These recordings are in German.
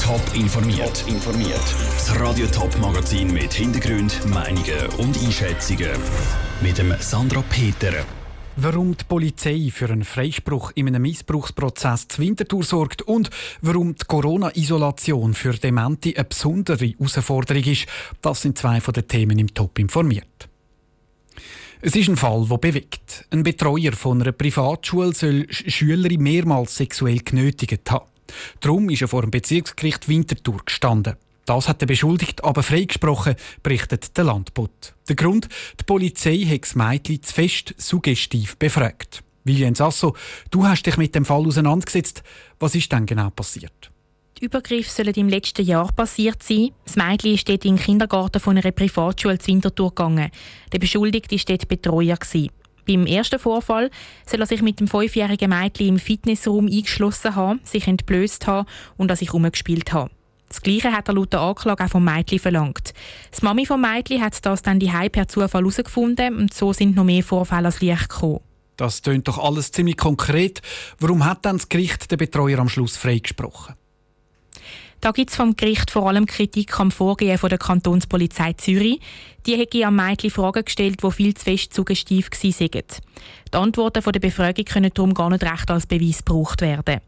Top informiert. informiert. Das Radio Top Magazin mit Hintergrund, Meinungen und Einschätzungen mit dem Sandra Peter. Warum die Polizei für einen Freispruch in einem Missbrauchsprozess zu Winterthur sorgt und warum die Corona-Isolation für Demente eine besondere Herausforderung ist, das sind zwei von den Themen im Top informiert. Es ist ein Fall, der bewegt. Ein Betreuer von einer Privatschule soll Schülerin mehrmals sexuell genötigt haben. Darum ist er vor dem Bezirksgericht Winterthur gestanden. Das hat der Beschuldigte aber freigesprochen, berichtet der Landbot. Der Grund, die Polizei hat das Mädchen zu fest suggestiv befragt. Vivian Sasso, du hast dich mit dem Fall auseinandergesetzt. Was ist denn genau passiert? Die Übergriffe sollen im letzten Jahr passiert sein. Das Mädchen ist dort in den Kindergarten von einer Privatschule zu Winterthur gegangen. Der Beschuldigte war dort Betreuer. Beim ersten Vorfall soll er sich mit dem fünfjährigen Mädchen im Fitnessraum eingeschlossen haben, sich entblößt haben und an sich herumgespielt haben. Das Gleiche hat er laut der Anklage auch vom Mädchen verlangt. Das Mami vom Mädchen hat das dann die per Zufall herausgefunden und so sind noch mehr Vorfälle als Licht gekommen. Das tönt doch alles ziemlich konkret. Warum hat dann das Gericht den Betreuer am Schluss freigesprochen? Da gibt es vom Gericht vor allem Kritik am Vorgehen von der Kantonspolizei Zürich. Die hätte am Mädchen Fragen gestellt, die viel zu fest suggestiv waren. Die Antworten von der Befragung können darum gar nicht recht als Beweis gebraucht werden.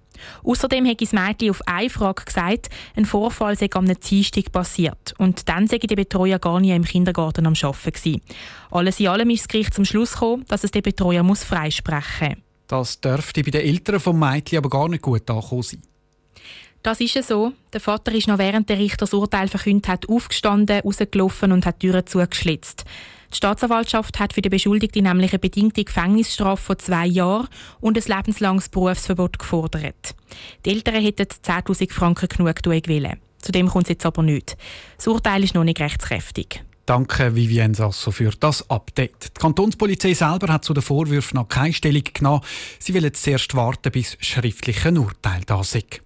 Außerdem hat das Mädchen auf eine Frage gesagt, ein Vorfall sei am Dienstag passiert. Und dann sei der Betreuer gar nicht im Kindergarten am Arbeiten gewesen. Alles in allem ist das Gericht zum Schluss gekommen, dass es den Betreuer freisprechen muss. Das dürfte bei den Eltern vom Mädchen aber gar nicht gut angekommen sein. Das ist es so. Der Vater ist noch während der Richter das Urteil verkündet hat, aufgestanden, rausgelaufen und hat die Türen zugeschlitzt. Die Staatsanwaltschaft hat für die Beschuldigte nämlich eine bedingte Gefängnisstrafe von zwei Jahren und ein lebenslanges Berufsverbot gefordert. Die Eltern hätten 10.000 Franken genug gewählt. Zu dem kommt es jetzt aber nicht. Das Urteil ist noch nicht rechtskräftig. Danke, Vivienne Sasso, für das Update. Die Kantonspolizei selber hat zu den Vorwürfen noch keine Stellung genommen. Sie will jetzt zuerst warten, bis schriftliche Urteil da sind.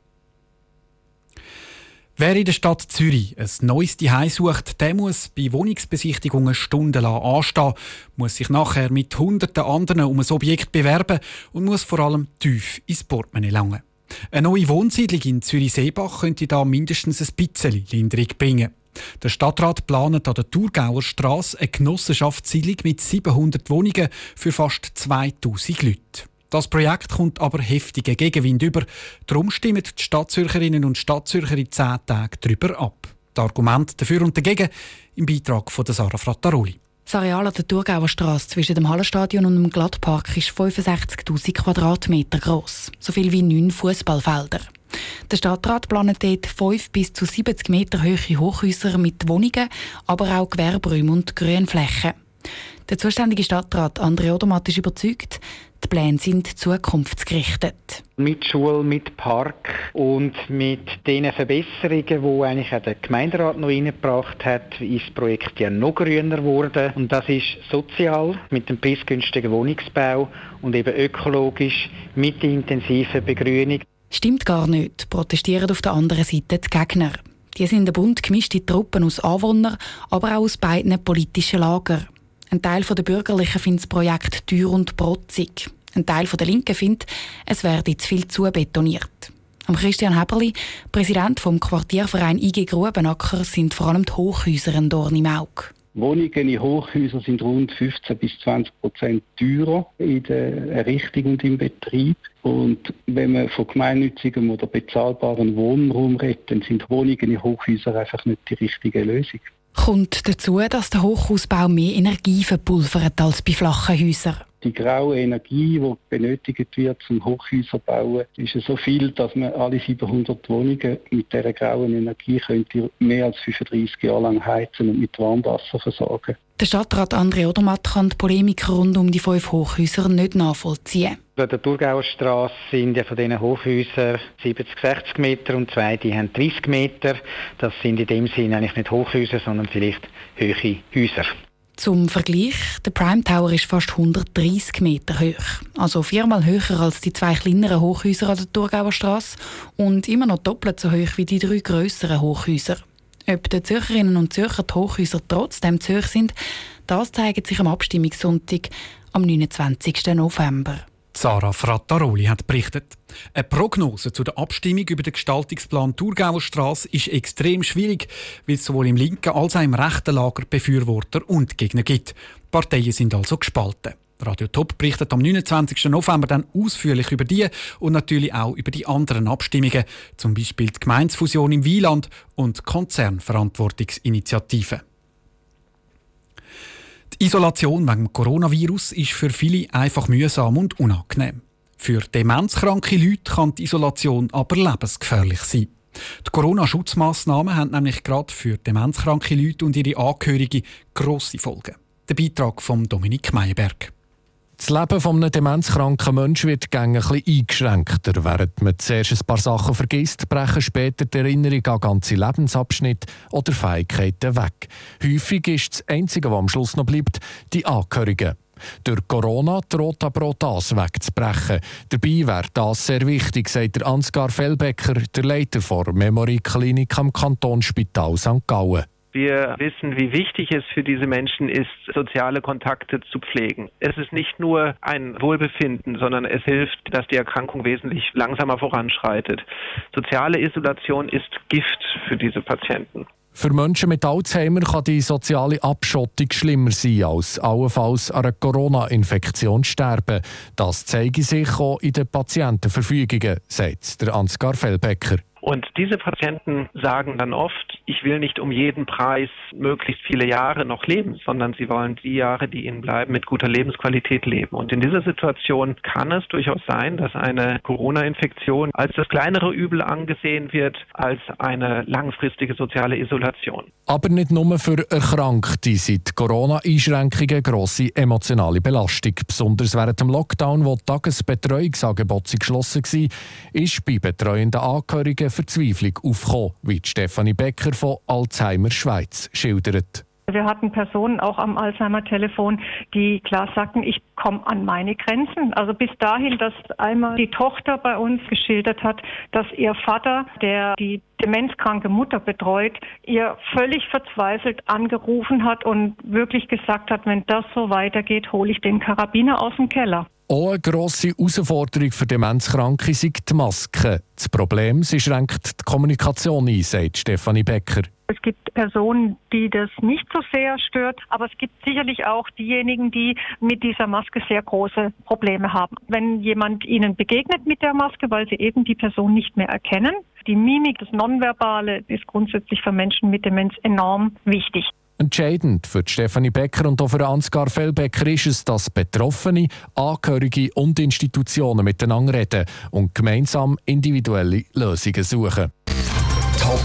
Wer in der Stadt Zürich ein neues Zuhause sucht, der muss bei Wohnungsbesichtigungen stundenlang anstehen, muss sich nachher mit hunderten anderen um ein Objekt bewerben und muss vor allem tief ins Portemonnaie langen. Eine neue Wohnsiedlung in Zürich-Seebach könnte da mindestens ein bisschen Linderung bringen. Der Stadtrat plant an der Thurgauer Straße eine Genossenschaftssiedlung mit 700 Wohnungen für fast 2000 Leute. Das Projekt kommt aber heftigen Gegenwind über. Darum stimmen die Stadtzürcherinnen und Stadtzürcher in zehn Tagen darüber ab. Das Argument dafür und dagegen im Beitrag von Sarah Frattaroli. Das Areal an der Thurgauer Straße zwischen dem Hallenstadion und dem Glattpark ist 65.000 Quadratmeter groß, so viel wie neun Fußballfelder. Der Stadtrat plant dort 5 bis zu 70 Meter hohe Hochhäuser mit Wohnungen, aber auch Gewerberäume und Grünflächen. Der zuständige Stadtrat André Odermatt ist überzeugt, die Pläne sind zukunftsgerichtet. Mit Schule, mit Park und mit den Verbesserungen, die eigentlich auch der Gemeinderat noch reingebracht hat, ist das Projekt ja noch grüner geworden. Und das ist sozial, mit dem preisgünstigen Wohnungsbau und eben ökologisch, mit der intensiven Begrünung. Stimmt gar nicht, protestieren auf der anderen Seite die Gegner. Die sind ein bunt gemischte Truppen aus Anwohnern, aber auch aus beiden politischen Lagern. Ein Teil der Bürgerlichen findet das Projekt teuer und protzig. Ein Teil der Linken findet, es werde zu viel zubetoniert. Am Christian Heberli, Präsident vom Quartierverein IG Grubenacker, sind vor allem die Hochhäuser ein Dorn im Auge. Wohnungen in Hochhäusern sind rund 15 bis 20 Prozent teurer in der Errichtung und im Betrieb. Und wenn man von gemeinnützigem oder bezahlbarem Wohnraum redet, dann sind Wohnungen in Hochhäusern einfach nicht die richtige Lösung. Kommt dazu, dass der Hochhausbau mehr Energie verpulvert als bei flachen Häusern. Die graue Energie, die benötigt wird zum Hochhäuser bauen, ist so viel, dass man alle 700 Wohnungen mit dieser grauen Energie könnte mehr als 35 Jahre lang heizen und mit Warmwasser versorgen. Der Stadtrat André Odermatt kann die Polemik rund um die fünf Hochhäuser nicht nachvollziehen. An der Thurgauer Straße sind ja von diesen Hochhäusern 70, 60 Meter und zwei, die haben 30 Meter. Das sind in dem Sinne eigentlich nicht Hochhäuser, sondern vielleicht hohe Häuser. Zum Vergleich, der Prime Tower ist fast 130 Meter hoch. Also viermal höher als die zwei kleineren Hochhäuser an der Thurgauer Straße und immer noch doppelt so hoch wie die drei grösseren Hochhäuser. Ob die Zürcherinnen und Zürcher die Hochhäuser trotzdem zu hoch sind, das zeigt sich am Abstimmungssonntag am 29. November. Sarah Frattaroli hat berichtet. Eine Prognose zu der Abstimmung über den Gestaltungsplan Thurgauer Straße ist extrem schwierig, weil es sowohl im linken als auch im rechten Lager Befürworter und Gegner gibt. Die Parteien sind also gespalten. Radio Top berichtet am 29. November dann ausführlich über die und natürlich auch über die anderen Abstimmungen, zum Beispiel die Gemeinsfusion im Wieland und Konzernverantwortungsinitiativen. Isolation wegen Coronavirus ist für viele einfach mühsam und unangenehm. Für demenzkranke Leute kann die Isolation aber lebensgefährlich sein. Die Corona-Schutzmaßnahmen haben nämlich gerade für demenzkranke Leute und ihre Angehörigen grosse Folgen. Der Beitrag von Dominik Meyerberg. Das Leben eines demenzkranken Menschen wird ein bisschen eingeschränkter. Während man zuerst ein paar Sachen vergisst, brechen später die Erinnerung an ganze Lebensabschnitte oder Fähigkeiten weg. Häufig ist das Einzige, was am Schluss noch bleibt, die Angehörigen. Durch Corona droht aber auch das wegzubrechen. Dabei wäre das sehr wichtig, sagt der Ansgar Fellbecker, der Leiter der Memory Klinik am Kantonsspital St. Gallen. Wir wissen, wie wichtig es für diese Menschen ist, soziale Kontakte zu pflegen. Es ist nicht nur ein Wohlbefinden, sondern es hilft, dass die Erkrankung wesentlich langsamer voranschreitet. Soziale Isolation ist Gift für diese Patienten. Für Menschen mit Alzheimer kann die soziale Abschottung schlimmer sein als allenfalls an einer Corona-Infektion sterben. Das zeige sich auch in den Patientenverfügungen, sagt der Ansgar Fellbecker. Und diese Patienten sagen dann oft, ich will nicht um jeden Preis möglichst viele Jahre noch leben, sondern sie wollen die Jahre, die ihnen bleiben, mit guter Lebensqualität leben. Und in dieser Situation kann es durchaus sein, dass eine Corona-Infektion als das kleinere Übel angesehen wird als eine langfristige soziale Isolation. Aber nicht nur für Erkrankte sind Corona-Einschränkungen grosse emotionale Belastung. Besonders während dem Lockdown, wo Tagesbetreuungsangebote geschlossen waren, ist bei betreuenden Angehörigen Verzweiflung aufgekommen, wie Stefanie Becker von Alzheimer Schweiz schildert. Wir hatten Personen auch am Alzheimer-Telefon, die klar sagten, ich komme an meine Grenzen. Also bis dahin, dass einmal die Tochter bei uns geschildert hat, dass ihr Vater, der die demenzkranke Mutter betreut, ihr völlig verzweifelt angerufen hat und wirklich gesagt hat, wenn das so weitergeht, hole ich den Karabiner aus dem Keller. Auch eine grosse Herausforderung für Demenzkranke sind die Masken. Das Problem, sie schränkt die Kommunikation ein, sagt Stefanie Becker. Es gibt Personen, die das nicht so sehr stört, aber es gibt sicherlich auch diejenigen, die mit dieser Maske sehr große Probleme haben. Wenn jemand ihnen begegnet mit der Maske, weil sie eben die Person nicht mehr erkennen, die Mimik, das Nonverbale ist grundsätzlich für Menschen mit Demenz enorm wichtig. Entscheidend für Stefanie Becker und auch für Ansgar Fellbecker ist es, dass Betroffene, Angehörige und Institutionen miteinander reden und gemeinsam individuelle Lösungen suchen.